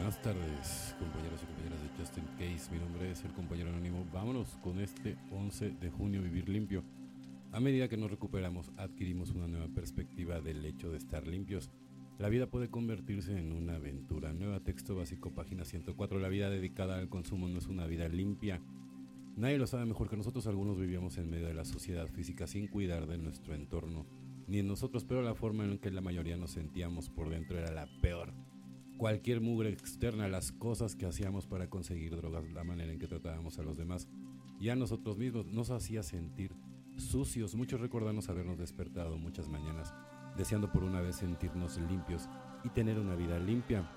Buenas tardes, compañeros y compañeras de Justin Case. Mi nombre es el compañero anónimo. Vámonos con este 11 de junio, Vivir Limpio. A medida que nos recuperamos, adquirimos una nueva perspectiva del hecho de estar limpios. La vida puede convertirse en una aventura. Nueva texto básico, página 104. La vida dedicada al consumo no es una vida limpia. Nadie lo sabe mejor que nosotros. Algunos vivíamos en medio de la sociedad física sin cuidar de nuestro entorno, ni en nosotros, pero la forma en que la mayoría nos sentíamos por dentro era la peor cualquier mugre externa, las cosas que hacíamos para conseguir drogas, la manera en que tratábamos a los demás y a nosotros mismos nos hacía sentir sucios. Muchos recordamos habernos despertado muchas mañanas deseando por una vez sentirnos limpios y tener una vida limpia.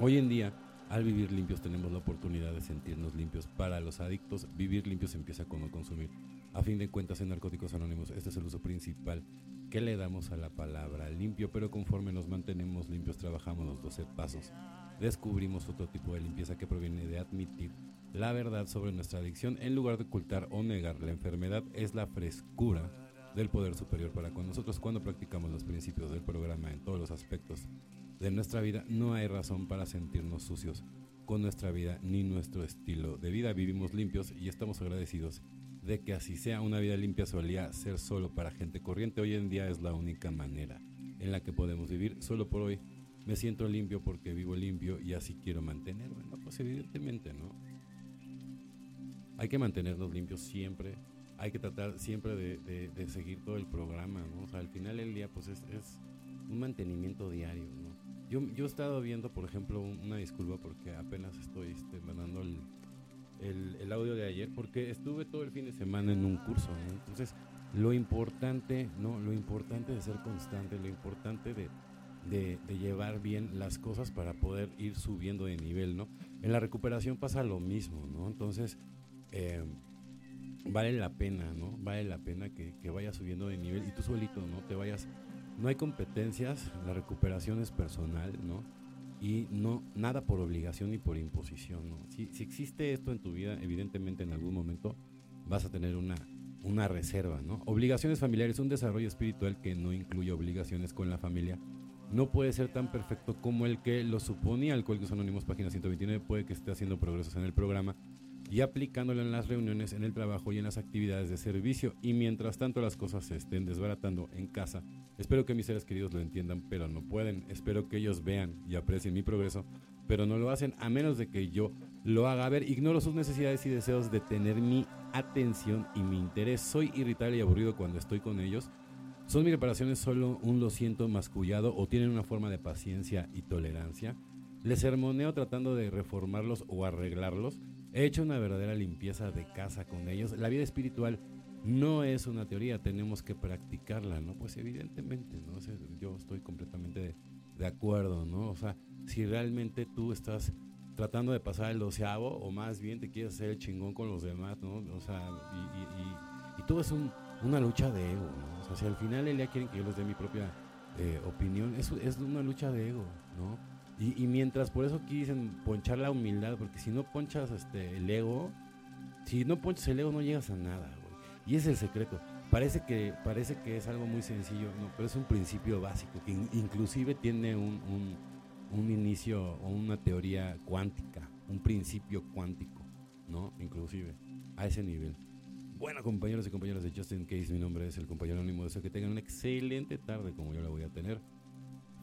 Hoy en día, al vivir limpios tenemos la oportunidad de sentirnos limpios. Para los adictos, vivir limpios empieza con no consumir. A fin de cuentas, en Narcóticos Anónimos, este es el uso principal ¿Qué le damos a la palabra limpio? Pero conforme nos mantenemos limpios, trabajamos los 12 pasos. Descubrimos otro tipo de limpieza que proviene de admitir la verdad sobre nuestra adicción en lugar de ocultar o negar la enfermedad. Es la frescura del poder superior para con nosotros cuando practicamos los principios del programa en todos los aspectos de nuestra vida. No hay razón para sentirnos sucios con nuestra vida ni nuestro estilo de vida. Vivimos limpios y estamos agradecidos de que así sea una vida limpia solía ser solo para gente corriente. Hoy en día es la única manera en la que podemos vivir. Solo por hoy me siento limpio porque vivo limpio y así quiero mantenerme. No, pues evidentemente, ¿no? Hay que mantenernos limpios siempre. Hay que tratar siempre de, seguir todo el programa, ¿no? O sea, al final del día, pues es, un mantenimiento diario, ¿no? Yo, yo he estado viendo, por ejemplo, una disculpa porque apenas estoy este, mandando el, el, audio de ayer porque estuve todo el fin de semana en un curso, Entonces, lo importante, ¿no? Lo importante de ser constante, lo importante de, de, llevar bien las cosas para poder ir subiendo de nivel, ¿no? En la recuperación pasa lo mismo, ¿no? Entonces, eh, vale la pena, ¿no? Vale la pena que, que vayas subiendo de nivel y tú solito, ¿no? Te vayas... No hay competencias, la recuperación es personal, ¿no? y no nada por obligación ni por imposición. Si, existe esto en tu vida, evidentemente en algún momento vas a tener una, una reserva. ¿no? Obligaciones familiares, un desarrollo espiritual que no incluye obligaciones con la familia, no puede ser tan perfecto como el que lo suponía Alcohólicos Anónimos, página 129, puede que esté haciendo progresos en el programa y aplicándolo en las reuniones, en el trabajo y en las actividades de servicio. Y mientras tanto las cosas se estén desbaratando en casa, Espero que mis seres queridos lo entiendan, pero no pueden. Espero que ellos vean y aprecien mi progreso, pero no lo hacen a menos de que yo lo haga. A ver, ignoro sus necesidades y deseos de tener mi atención y mi interés. Soy irritable y aburrido cuando estoy con ellos. ¿Son mis reparaciones solo un lo siento mascullado o tienen una forma de paciencia y tolerancia? Les sermoneo tratando de reformarlos o arreglarlos. He hecho una verdadera limpieza de casa con ellos. La vida espiritual no es una teoría, tenemos que practicarla, ¿no? Pues evidentemente, ¿no? yo estoy completamente de, acuerdo, ¿no? O sea, si realmente tú estás tratando de pasar el doceavo o más bien te quieres hacer el chingón con los demás, ¿no? O sea, y, todo es una lucha de ego, ¿no? O sea, si al final el día quieren que yo les dé mi propia eh, opinión, es, es una lucha de ego, ¿no? Y, mientras por eso aquí dicen ponchar la humildad, porque si no ponchas este, el ego, si no ponchas el ego no llegas a nada, y es el secreto. Parece que, parece que es algo muy sencillo, no, pero es un principio básico que inclusive tiene un, un, inicio o una teoría cuántica, un principio cuántico, ¿no? Inclusive, a ese nivel. Bueno, compañeros y compañeras de Justin Case, mi nombre es el compañero anónimo. Deseo que tengan una excelente tarde como yo la voy a tener.